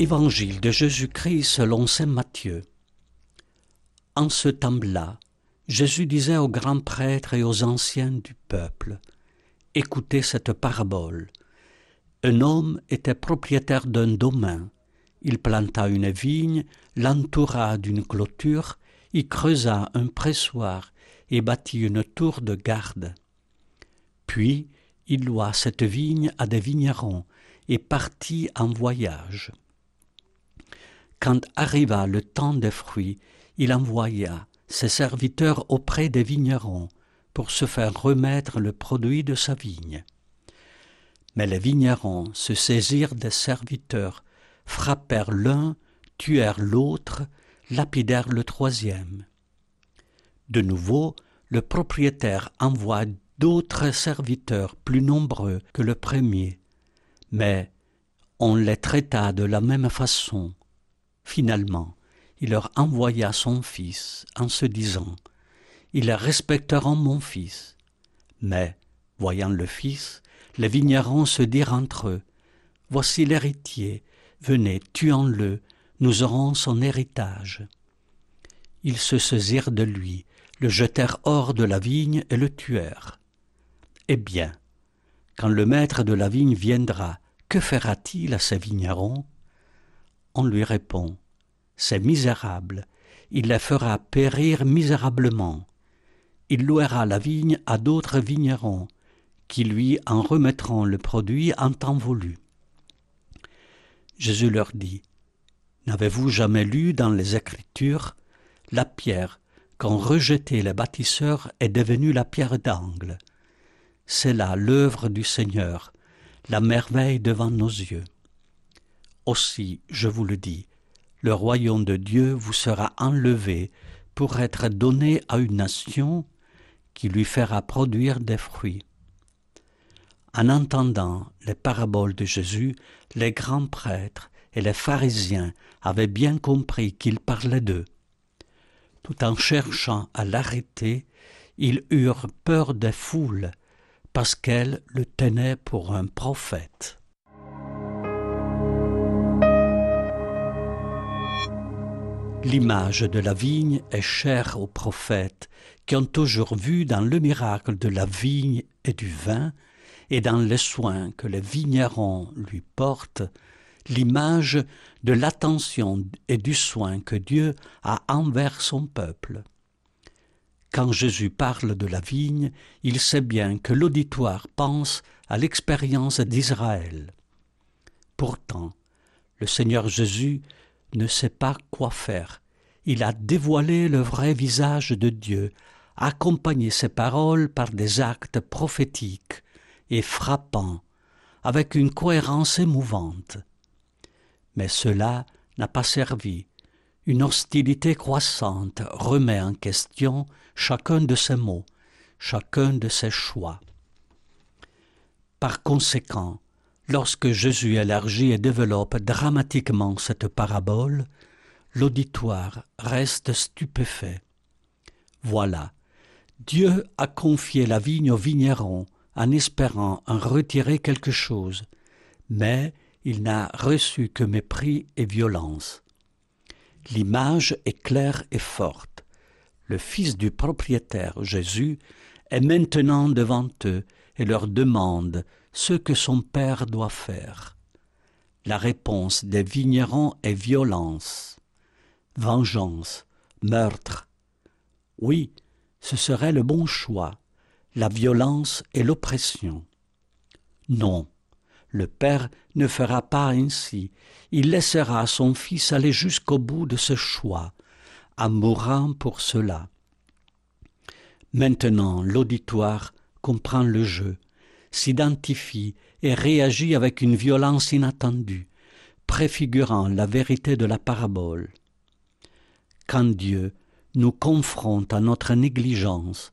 Évangile de Jésus-Christ selon saint Matthieu. En ce temps-là, Jésus disait aux grands prêtres et aux anciens du peuple Écoutez cette parabole. Un homme était propriétaire d'un domaine. Il planta une vigne, l'entoura d'une clôture, y creusa un pressoir et bâtit une tour de garde. Puis il loua cette vigne à des vignerons et partit en voyage. Quand arriva le temps des fruits, il envoya ses serviteurs auprès des vignerons pour se faire remettre le produit de sa vigne. Mais les vignerons se saisirent des serviteurs, frappèrent l'un, tuèrent l'autre, lapidèrent le troisième. De nouveau, le propriétaire envoie d'autres serviteurs plus nombreux que le premier, mais on les traita de la même façon. Finalement, il leur envoya son fils en se disant Ils respecteront mon fils. Mais, voyant le fils, les vignerons se dirent entre eux Voici l'héritier, venez, tuons-le, nous aurons son héritage. Ils se saisirent de lui, le jetèrent hors de la vigne et le tuèrent. Eh bien, quand le maître de la vigne viendra, que fera-t-il à ces vignerons? On lui répond c'est misérable, il les fera périr misérablement. Il louera la vigne à d'autres vignerons, qui lui en remettront le produit en temps voulu. Jésus leur dit, N'avez-vous jamais lu dans les Écritures La pierre qu'ont rejetée les bâtisseurs est devenue la pierre d'angle. C'est là l'œuvre du Seigneur, la merveille devant nos yeux. Aussi, je vous le dis, le royaume de Dieu vous sera enlevé pour être donné à une nation qui lui fera produire des fruits. En entendant les paraboles de Jésus, les grands prêtres et les pharisiens avaient bien compris qu'il parlait d'eux. Tout en cherchant à l'arrêter, ils eurent peur des foules, parce qu'elles le tenaient pour un prophète. L'image de la vigne est chère aux prophètes qui ont toujours vu dans le miracle de la vigne et du vin, et dans les soins que les vignerons lui portent, l'image de l'attention et du soin que Dieu a envers son peuple. Quand Jésus parle de la vigne, il sait bien que l'auditoire pense à l'expérience d'Israël. Pourtant, le Seigneur Jésus ne sait pas quoi faire. Il a dévoilé le vrai visage de Dieu, accompagné ses paroles par des actes prophétiques et frappants, avec une cohérence émouvante. Mais cela n'a pas servi. Une hostilité croissante remet en question chacun de ses mots, chacun de ses choix. Par conséquent, Lorsque Jésus élargit et développe dramatiquement cette parabole, l'auditoire reste stupéfait. Voilà, Dieu a confié la vigne au vigneron en espérant en retirer quelque chose, mais il n'a reçu que mépris et violence. L'image est claire et forte. Le fils du propriétaire, Jésus, est maintenant devant eux et leur demande ce que son père doit faire. La réponse des vignerons est violence, vengeance, meurtre. Oui, ce serait le bon choix, la violence et l'oppression. Non, le Père ne fera pas ainsi, il laissera son Fils aller jusqu'au bout de ce choix, en mourant pour cela. Maintenant l'auditoire comprend le jeu, s'identifie et réagit avec une violence inattendue, préfigurant la vérité de la parabole. Quand Dieu nous confronte à notre négligence,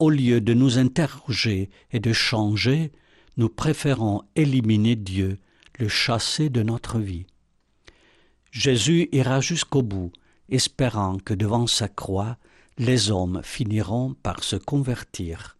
au lieu de nous interroger et de changer, nous préférons éliminer Dieu, le chasser de notre vie. Jésus ira jusqu'au bout, espérant que devant sa croix, les hommes finiront par se convertir.